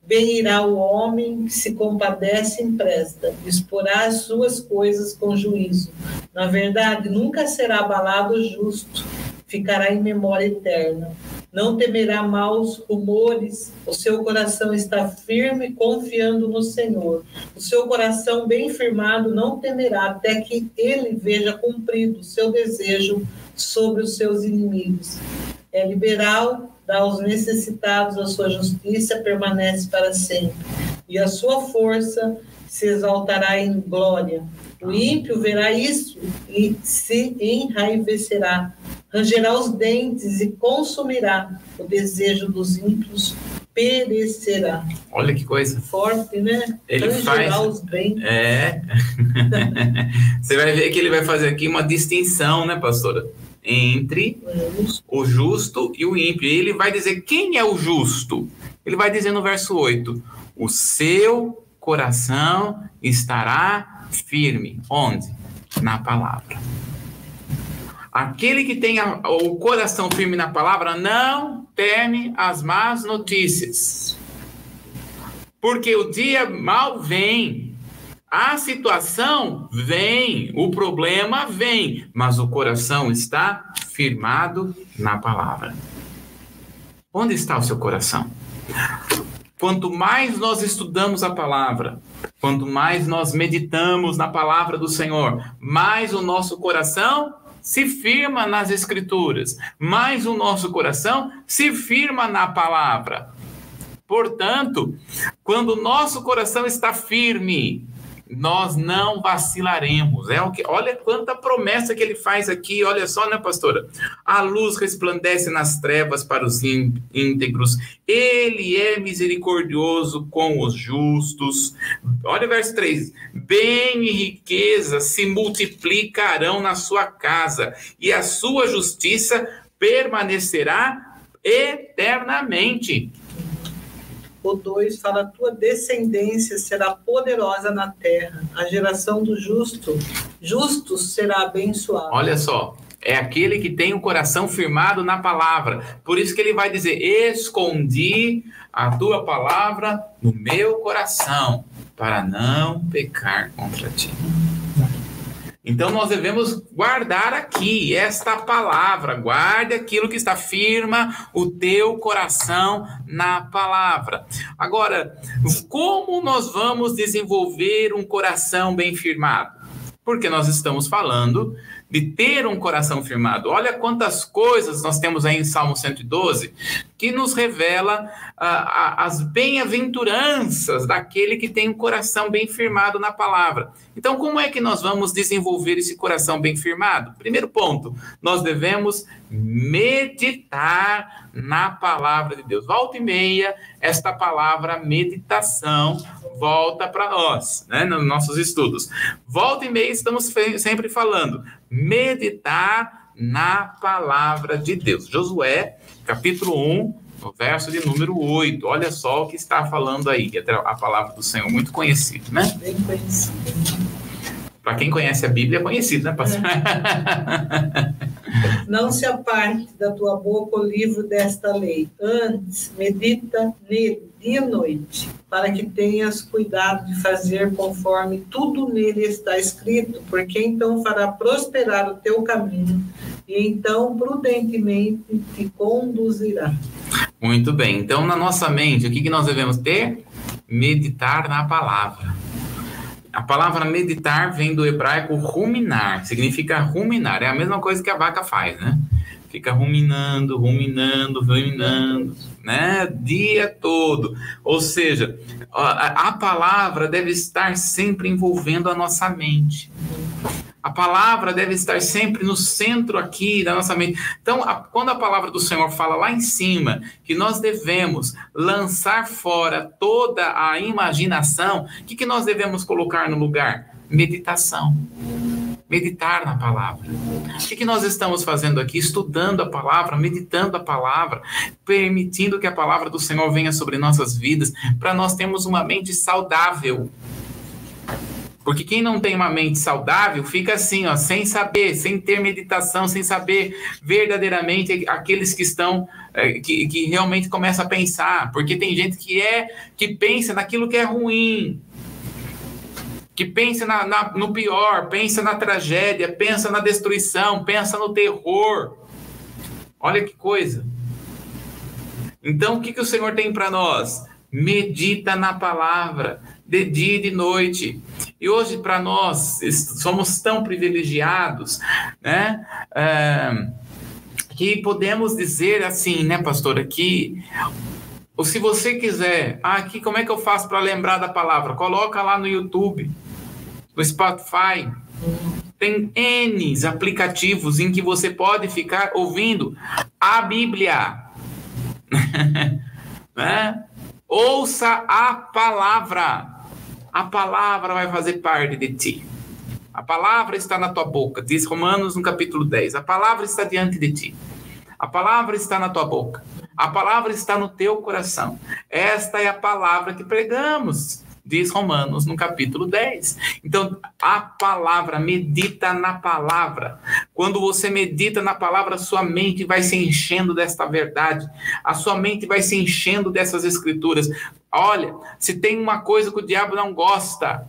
Speaker 1: Bem irá o homem que se compadece e empresta, exporá as suas coisas com juízo. Na verdade, nunca será abalado o justo, ficará em memória eterna. Não temerá maus rumores, o seu coração está firme, confiando no Senhor. O seu coração bem firmado não temerá, até que ele veja cumprido o seu desejo sobre os seus inimigos. É liberal, dá aos necessitados a sua justiça, permanece para sempre. E a sua força se exaltará em glória. O ímpio verá isso e se enraivecerá, rangerá os dentes e consumirá. O desejo dos ímpios perecerá.
Speaker 2: Olha que coisa.
Speaker 1: Forte, né?
Speaker 2: Ele faz. Os dentes. É. Você vai ver que ele vai fazer aqui uma distinção, né, pastora? Entre o justo e o ímpio. E ele vai dizer quem é o justo. Ele vai dizer no verso 8: O seu coração estará firme. Onde? Na palavra. Aquele que tem a, o coração firme na palavra não teme as más notícias. Porque o dia mal vem, a situação vem, o problema vem, mas o coração está firmado na palavra. Onde está o seu coração? Quanto mais nós estudamos a palavra, quanto mais nós meditamos na palavra do Senhor, mais o nosso coração se firma nas Escrituras, mais o nosso coração se firma na palavra. Portanto, quando o nosso coração está firme, nós não vacilaremos. É o que, olha quanta promessa que ele faz aqui. Olha só, né, pastora? A luz resplandece nas trevas para os íntegros. Ele é misericordioso com os justos. Olha o verso 3. Bem e riqueza se multiplicarão na sua casa, e a sua justiça permanecerá eternamente.
Speaker 1: O 2 fala: tua descendência será poderosa na terra, a geração do justo, justos será abençoada.
Speaker 2: Olha só, é aquele que tem o coração firmado na palavra. Por isso que ele vai dizer: Escondi a tua palavra no meu coração, para não pecar contra ti. Então nós devemos guardar aqui esta palavra, guarde aquilo que está firma o teu coração na palavra. Agora, como nós vamos desenvolver um coração bem firmado? Porque nós estamos falando de ter um coração firmado. Olha quantas coisas nós temos aí em Salmo 112 que nos revela ah, as bem-aventuranças daquele que tem um coração bem firmado na palavra. Então, como é que nós vamos desenvolver esse coração bem firmado? Primeiro ponto, nós devemos meditar na palavra de Deus. Volta e meia, esta palavra meditação volta para nós, né, nos nossos estudos. Volta e meia, estamos sempre falando meditar na palavra de Deus. Josué, capítulo 1, verso de número 8. Olha só o que está falando aí, é a palavra do Senhor, muito conhecido, né? Bem conhecido. Para quem conhece a Bíblia, é conhecido, né, pastor? É.
Speaker 1: Não se aparte da tua boca o livro desta lei. Antes, medita nele dia e noite, para que tenhas cuidado de fazer conforme tudo nele está escrito, porque então fará prosperar o teu caminho e então prudentemente te conduzirá.
Speaker 2: Muito bem. Então, na nossa mente, o que, que nós devemos ter? Meditar na palavra. A palavra meditar vem do hebraico ruminar, significa ruminar. É a mesma coisa que a vaca faz, né? Fica ruminando, ruminando, ruminando, né? Dia todo. Ou seja, a, a palavra deve estar sempre envolvendo a nossa mente. A palavra deve estar sempre no centro aqui da nossa mente. Então, a, quando a palavra do Senhor fala lá em cima que nós devemos lançar fora toda a imaginação, o que, que nós devemos colocar no lugar? Meditação meditar na palavra. O que, que nós estamos fazendo aqui? Estudando a palavra, meditando a palavra, permitindo que a palavra do Senhor venha sobre nossas vidas, para nós termos uma mente saudável. Porque quem não tem uma mente saudável fica assim, ó, sem saber, sem ter meditação, sem saber verdadeiramente aqueles que estão, é, que, que realmente começam a pensar. Porque tem gente que é, que pensa naquilo que é ruim, que pensa na, na, no pior, pensa na tragédia, pensa na destruição, pensa no terror. Olha que coisa. Então, o que, que o Senhor tem para nós? Medita na palavra, de dia e de noite. E hoje, para nós, somos tão privilegiados, né? É, que podemos dizer assim, né, pastora, que ou se você quiser, ah, aqui como é que eu faço para lembrar da palavra? Coloca lá no YouTube no Spotify. Tem N aplicativos em que você pode ficar ouvindo a Bíblia. né? Ouça a palavra. A palavra vai fazer parte de ti. A palavra está na tua boca, diz Romanos no capítulo 10. A palavra está diante de ti. A palavra está na tua boca. A palavra está no teu coração. Esta é a palavra que pregamos diz Romanos no capítulo 10. Então, a palavra, medita na palavra. Quando você medita na palavra, sua mente vai se enchendo desta verdade, a sua mente vai se enchendo dessas escrituras. Olha, se tem uma coisa que o diabo não gosta,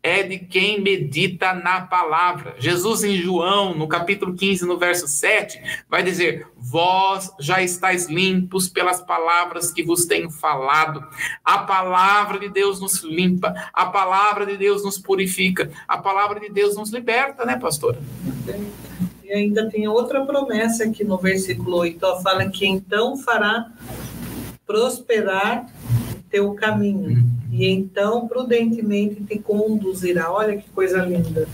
Speaker 2: é de quem medita na palavra. Jesus, em João, no capítulo 15, no verso 7, vai dizer: Vós já estáis limpos pelas palavras que vos tenho falado. A palavra de Deus nos limpa, a palavra de Deus nos purifica, a palavra de Deus nos liberta, né, pastora?
Speaker 1: E ainda tem outra promessa aqui no versículo 8, fala que então fará prosperar teu caminho. Uhum. E então, prudentemente, te conduzirá. Olha que coisa linda.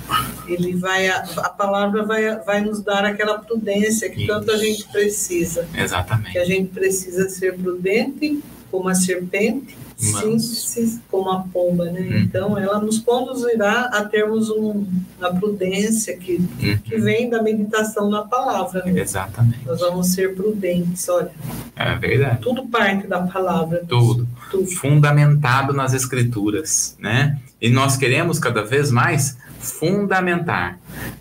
Speaker 1: Ele vai, a, a palavra vai, vai nos dar aquela prudência que Isso. tanto a gente precisa.
Speaker 2: Exatamente.
Speaker 1: Que a gente precisa ser prudente como a serpente síntese como a pomba, né? Uhum. Então, ela nos conduzirá a termos um, uma prudência que, uhum. que vem da meditação na palavra. Né?
Speaker 2: Exatamente.
Speaker 1: Nós vamos ser prudentes, olha.
Speaker 2: É verdade.
Speaker 1: Tudo parte da palavra.
Speaker 2: Tudo. Tudo. Fundamentado nas escrituras, né? E nós queremos cada vez mais fundamentar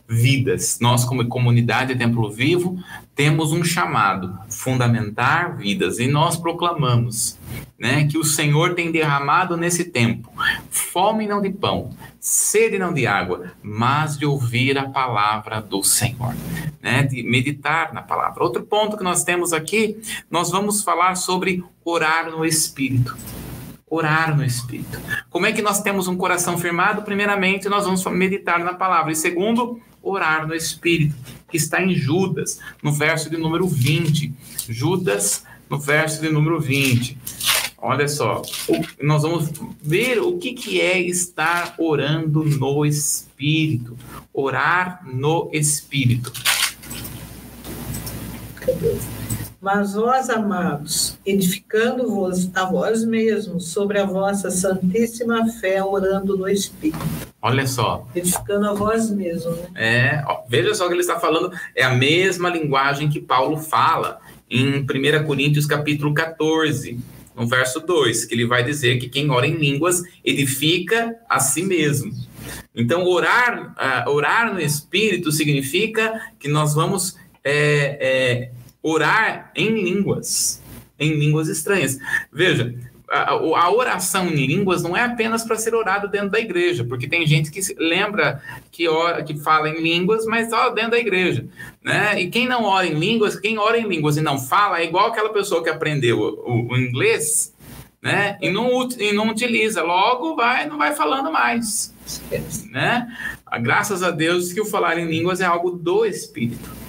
Speaker 2: vidas. Nós, como comunidade Templo Vivo, temos um chamado: fundamentar vidas. E nós proclamamos né, que o Senhor tem derramado nesse tempo fome não de pão, sede não de água, mas de ouvir a palavra do Senhor, né, de meditar na palavra. Outro ponto que nós temos aqui, nós vamos falar sobre orar no Espírito orar no Espírito. Como é que nós temos um coração firmado? Primeiramente, nós vamos meditar na palavra. E segundo, orar no Espírito, que está em Judas, no verso de número 20. Judas, no verso de número 20. Olha só, nós vamos ver o que, que é estar orando no Espírito. Orar no Espírito.
Speaker 1: Mas vós, amados, edificando-vos a vós mesmos sobre a vossa santíssima fé, orando no Espírito.
Speaker 2: Olha só.
Speaker 1: Edificando a vós mesmos. Né?
Speaker 2: É, ó, veja só o que ele está falando, é a mesma linguagem que Paulo fala em 1 Coríntios capítulo 14 no verso 2, que ele vai dizer que quem ora em línguas edifica a si mesmo. Então, orar, uh, orar no Espírito significa que nós vamos é, é, orar em línguas, em línguas estranhas. Veja, a, a, oração em línguas não é apenas para ser orado dentro da igreja, porque tem gente que lembra que, ora, que fala em línguas, mas só dentro da igreja. Né? E quem não ora em línguas, quem ora em línguas e não fala, é igual aquela pessoa que aprendeu o, o inglês né? e, não, e não utiliza, logo vai, não vai falando mais. Né? Graças a Deus que o falar em línguas é algo do Espírito.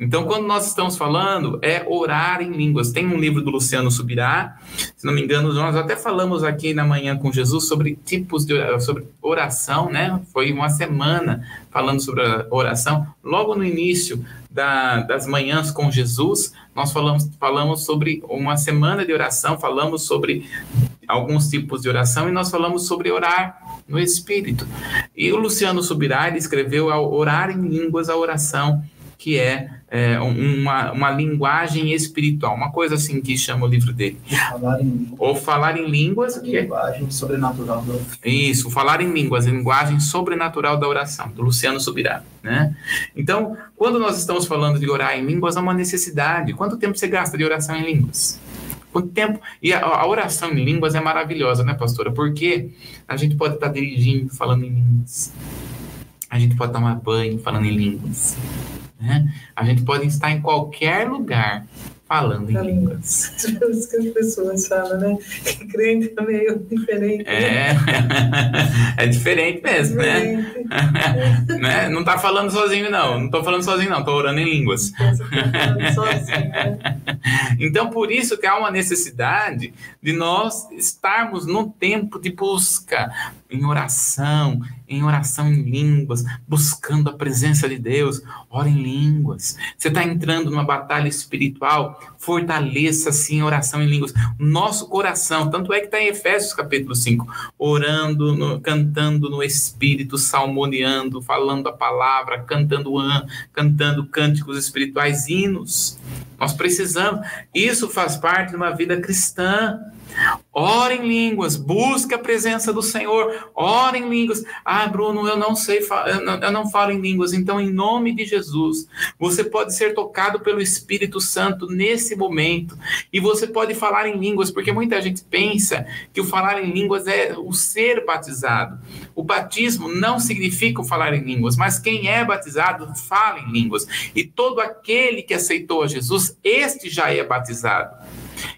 Speaker 2: Então, quando nós estamos falando, é orar em línguas. Tem um livro do Luciano Subirá, se não me engano, nós até falamos aqui na manhã com Jesus sobre tipos de sobre oração, né? Foi uma semana falando sobre a oração. Logo no início da, das manhãs com Jesus, nós falamos, falamos sobre uma semana de oração, falamos sobre alguns tipos de oração e nós falamos sobre orar no espírito. E o Luciano Subirá escreveu ao orar em línguas a oração que é, é uma, uma linguagem espiritual, uma coisa assim que chama o livro dele.
Speaker 3: Falar em
Speaker 2: Ou falar em línguas.
Speaker 3: Que é linguagem sobrenatural da oração.
Speaker 2: Isso, falar em línguas, linguagem sobrenatural da oração, do Luciano Subirá. Né? Então, quando nós estamos falando de orar em línguas, é uma necessidade. Quanto tempo você gasta de oração em línguas? Quanto tempo? E a, a, oração em línguas é maravilhosa, né, pastora? Porque a gente pode estar dirigindo falando em línguas. A gente pode tomar banho falando em línguas. Né? A gente pode estar em qualquer lugar falando em tá línguas.
Speaker 1: Isso que as pessoas falam, né? Que crente é meio diferente.
Speaker 2: É, é diferente mesmo, né? diferente. né? né? Não tá falando sozinho, não. Não tô falando sozinho, não. Tô orando em línguas. Sozinho, né? Então, por isso que há uma necessidade de nós estarmos no tempo de busca, em oração, em oração em línguas, buscando a presença de Deus, ora em línguas. Você está entrando numa batalha espiritual, fortaleça-se em oração em línguas. Nosso coração, tanto é que está em Efésios capítulo 5, orando, no, cantando no Espírito, salmoniando, falando a palavra, cantando, cantando cânticos espirituais, hinos. Nós precisamos. Isso faz parte de uma vida cristã. Ora em línguas, busque a presença do Senhor, ora em línguas. Ah, Bruno, eu não sei, eu não falo em línguas. Então, em nome de Jesus, você pode ser tocado pelo Espírito Santo nesse momento. E você pode falar em línguas, porque muita gente pensa que o falar em línguas é o ser batizado. O batismo não significa o falar em línguas, mas quem é batizado fala em línguas. E todo aquele que aceitou a Jesus, este já é batizado.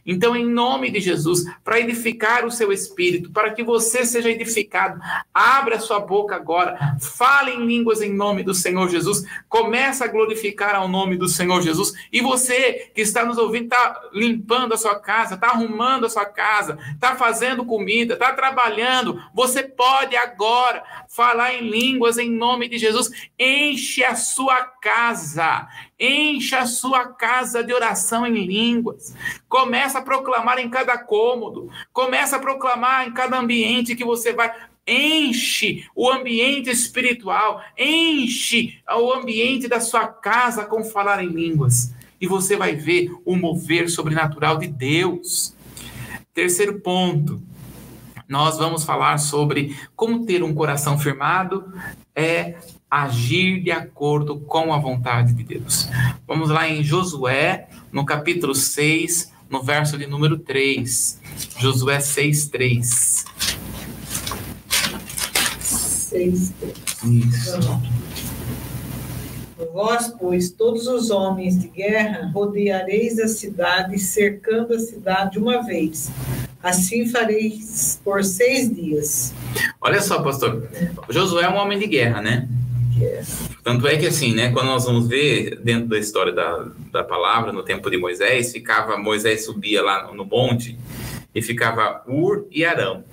Speaker 2: Então, em nome de Jesus, para edificar o seu espírito, para que você seja edificado, abra sua boca agora, fale em línguas em nome do Senhor Jesus, começa a glorificar ao nome do Senhor Jesus. E você que está nos ouvindo, está limpando a sua casa, está arrumando a sua casa, está fazendo comida, está trabalhando, você pode agora falar em línguas em nome de Jesus. Enche a sua casa, enche a sua casa de oração em línguas. Começa a proclamar em cada cômodo, começa a proclamar em cada ambiente que você vai. Enche o ambiente espiritual, enche o ambiente da sua casa com falar em línguas. E você vai ver o mover sobrenatural de Deus. Terceiro ponto, nós vamos falar sobre como ter um coração firmado é agir de acordo com a vontade de Deus. Vamos lá em Josué, no capítulo 6, no verso de número 3. Josué 6, 3.
Speaker 1: 6, 3. Isso. Vós, pois, todos os homens de guerra, rodeareis a cidade, cercando a cidade uma vez. Assim fareis por seis dias.
Speaker 2: Olha só, pastor. Josué é um homem de guerra, né? Tanto é que assim, né, quando nós vamos ver dentro da história da, da palavra, no tempo de Moisés, ficava, Moisés subia lá no, monte e ficava Ur e Arão.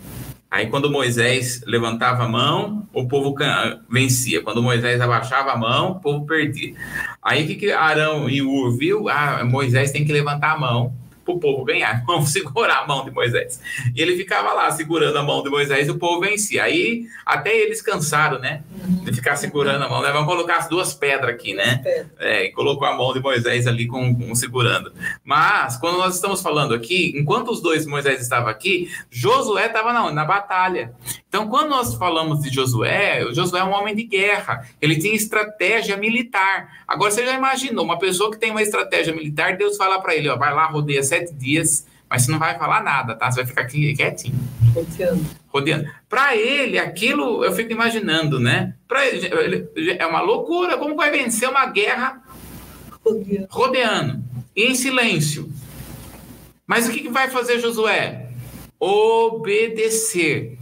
Speaker 2: Aí quando Moisés levantava a mão, o povo vencia. Quando Moisés abaixava a mão, o povo perdia. Aí o que, que Arão e Ur viu? Ah, Moisés tem que levantar a mão para o povo ganhar. Vamos segurar a mão de Moisés. E ele ficava lá segurando a mão de Moisés e o povo vencia. Aí até eles cansaram, né? De ficar segurando a mão. Né? Vamos colocar as duas pedras aqui, né? É, e colocou a mão de Moisés ali com, com, segurando. Mas, quando nós estamos falando aqui, enquanto os dois Moisés estavam aqui, Josué estava na, na batalha. Então, quando nós falamos de Josué, Josué é um homem de guerra. Ele tinha estratégia militar. Agora, você já imaginou, uma pessoa que tem uma estratégia militar, Deus fala para ele, ó, vai lá, rodeia sete dias, mas você não vai falar nada, tá? Você vai ficar aqui quietinho.
Speaker 1: Rodeando.
Speaker 2: Rodeando. Para ele, aquilo, eu fico imaginando, né? Para ele, é uma loucura. Como vai vencer uma guerra rodeando, rodeando em silêncio? Mas o que, que vai fazer Josué? Obedecer.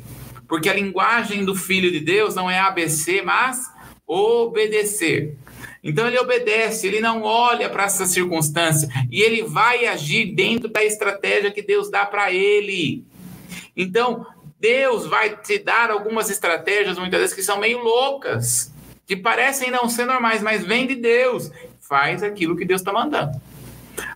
Speaker 2: Porque a linguagem do Filho de Deus não é ABC, mas obedecer. Então ele obedece, ele não olha para essa circunstância e ele vai agir dentro da estratégia que Deus dá para ele. Então, Deus vai te dar algumas estratégias, muitas vezes, que são meio loucas, que parecem não ser normais, mas vem de Deus. Faz aquilo que Deus está mandando.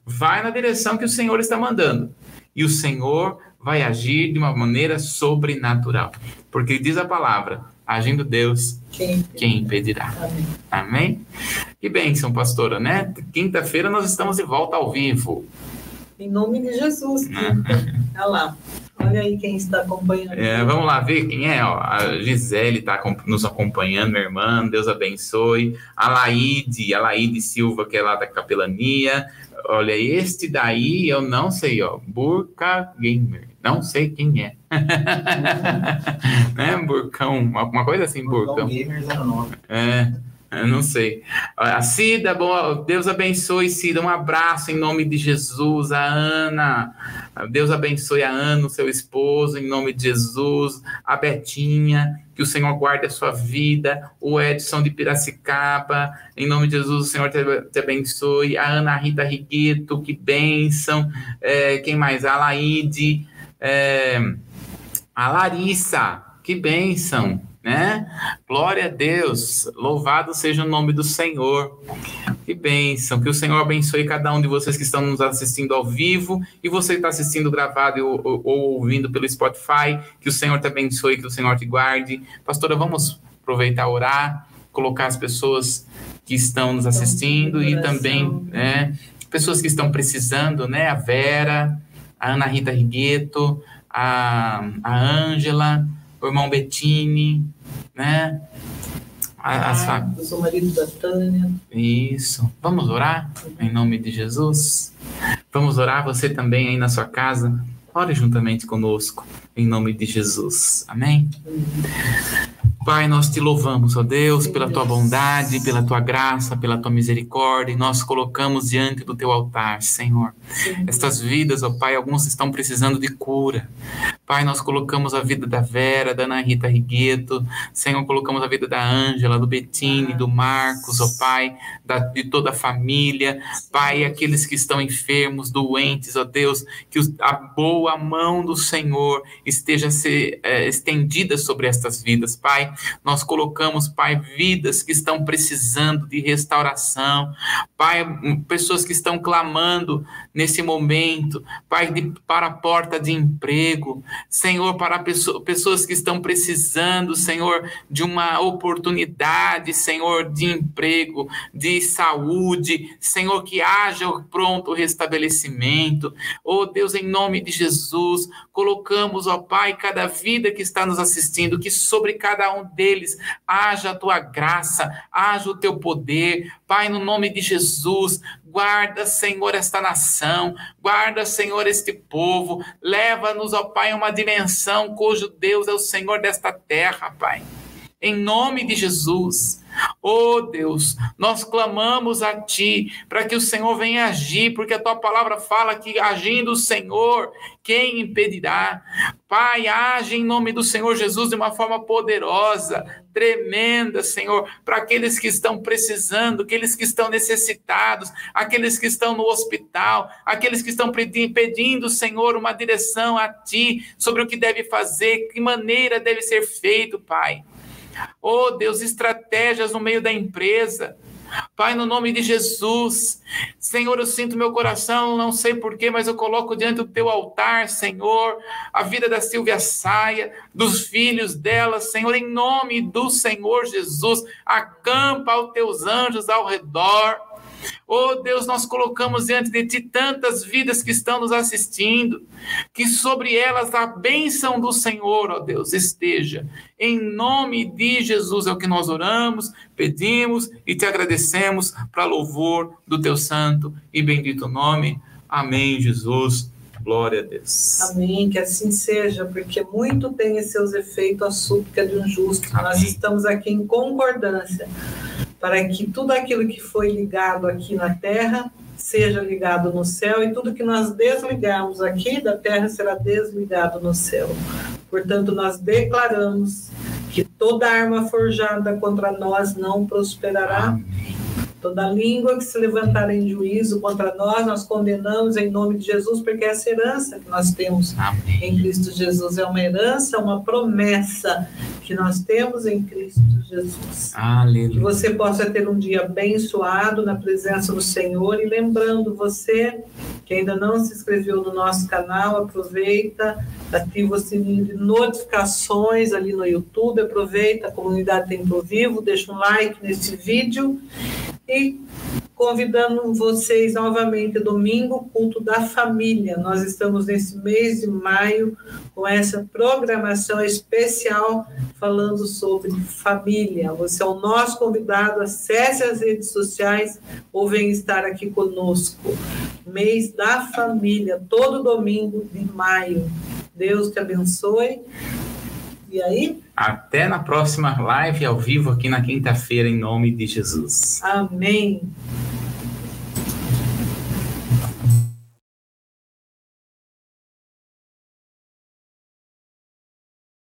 Speaker 2: Vai na direção que o Senhor está mandando. E o Senhor vai agir de uma maneira sobrenatural. Porque diz a palavra: agindo Deus, quem, quem impedirá? Amém. Amém? Que bênção, pastora, né? Quinta-feira nós estamos de volta ao vivo.
Speaker 1: Em nome de Jesus. Olha lá. Olha aí quem está acompanhando.
Speaker 2: É, vamos lá ver quem é. Ó. A Gisele está nos acompanhando, minha irmã. Deus abençoe. A Laide, a Laide Silva, que é lá da capelania. Olha, este daí eu não sei, ó. Burka Gamer. Não sei quem é. né? Burcão, alguma coisa assim, Burcão. Burcão Gamer 09. É. Eu não sei. A Cida, bom, Deus abençoe, Cida. Um abraço em nome de Jesus. A Ana, Deus abençoe a Ana, o seu esposo, em nome de Jesus. A Betinha, que o Senhor guarde a sua vida. O Edson de Piracicaba, em nome de Jesus, o Senhor te, te abençoe. A Ana Rita Rigueto, que bênção. É, quem mais? A Laide. É, a Larissa, que bênção né? Glória a Deus, louvado seja o nome do Senhor. Que bênção, que o Senhor abençoe cada um de vocês que estão nos assistindo ao vivo e você que está assistindo gravado ou, ou, ou, ouvindo pelo Spotify, que o Senhor te abençoe, que o Senhor te guarde. Pastora, vamos aproveitar orar, colocar as pessoas que estão nos assistindo e também né, pessoas que estão precisando, né? A Vera, a Ana Rita Rigueto, a Ângela, o irmão Bettini, né?
Speaker 1: A, a, eu sou marido da Tânia.
Speaker 2: Isso. Vamos orar em nome de Jesus? Vamos orar você também aí na sua casa. Ore juntamente conosco em nome de Jesus. Amém? Amém. Pai, nós te louvamos, ó Deus, pela tua bondade, pela tua graça, pela tua misericórdia, e nós colocamos diante do teu altar, Senhor. Estas vidas, ó Pai, alguns estão precisando de cura. Pai, nós colocamos a vida da Vera, da Ana Rita Rigueto, Senhor, colocamos a vida da Ângela, do Bettini, do Marcos, ó Pai, da, de toda a família, Pai, aqueles que estão enfermos, doentes, ó Deus, que a boa mão do Senhor esteja ser, é, estendida sobre estas vidas, Pai nós colocamos, Pai, vidas que estão precisando de restauração, Pai, pessoas que estão clamando nesse momento, Pai, de, para a porta de emprego, Senhor, para pessoa, pessoas que estão precisando, Senhor, de uma oportunidade, Senhor, de emprego, de saúde, Senhor, que haja pronto restabelecimento. Oh Deus, em nome de Jesus, colocamos, ó Pai, cada vida que está nos assistindo, que sobre cada um deles haja a tua graça, haja o teu poder. Pai, no nome de Jesus, guarda, Senhor, esta nação, guarda, Senhor, este povo, leva-nos, ó Pai, a uma dimensão cujo Deus é o Senhor desta terra, Pai. Em nome de Jesus. Oh Deus, nós clamamos a Ti para que o Senhor venha agir, porque a Tua palavra fala que agindo o Senhor, quem impedirá? Pai, age em nome do Senhor Jesus de uma forma poderosa, tremenda, Senhor, para aqueles que estão precisando, aqueles que estão necessitados, aqueles que estão no hospital, aqueles que estão pedindo, Senhor, uma direção a Ti sobre o que deve fazer, que maneira deve ser feito, Pai. Oh, Deus, estratégias no meio da empresa. Pai, no nome de Jesus, Senhor, eu sinto meu coração, não sei porquê, mas eu coloco diante do teu altar, Senhor, a vida da Silvia Saia, dos filhos dela, Senhor, em nome do Senhor Jesus, acampa os teus anjos ao redor. Oh Deus, nós colocamos diante de Ti tantas vidas que estão nos assistindo, que sobre elas a bênção do Senhor, ó oh Deus, esteja. Em nome de Jesus é o que nós oramos, pedimos e te agradecemos para louvor do Teu santo e bendito nome. Amém, Jesus. Glória a Deus.
Speaker 1: Amém, que assim seja, porque muito tem em seus efeitos a súplica de um justo. Amém. Nós estamos aqui em concordância para que tudo aquilo que foi ligado aqui na terra seja ligado no céu e tudo que nós desligarmos aqui da terra será desligado no céu. Portanto, nós declaramos que toda arma forjada contra nós não prosperará. Amém Toda língua que se levantar em juízo contra nós, nós condenamos em nome de Jesus, porque essa herança que nós temos Amém. em Cristo Jesus é uma herança, uma promessa que nós temos em Cristo Jesus.
Speaker 2: Aleluia.
Speaker 1: Que você possa ter um dia abençoado na presença do Senhor e lembrando você que ainda não se inscreveu no nosso canal, aproveita, ativa o sininho de notificações ali no YouTube, aproveita a comunidade Templo Vivo, deixa um like nesse vídeo e convidando vocês novamente domingo, culto da família. Nós estamos nesse mês de maio com essa programação especial falando sobre família. Você é o nosso convidado, acesse as redes sociais ou venha estar aqui conosco. Mês da família, todo domingo de maio. Deus te abençoe. E aí?
Speaker 2: Até na próxima live ao vivo aqui na quinta-feira, em nome de Jesus.
Speaker 1: Amém.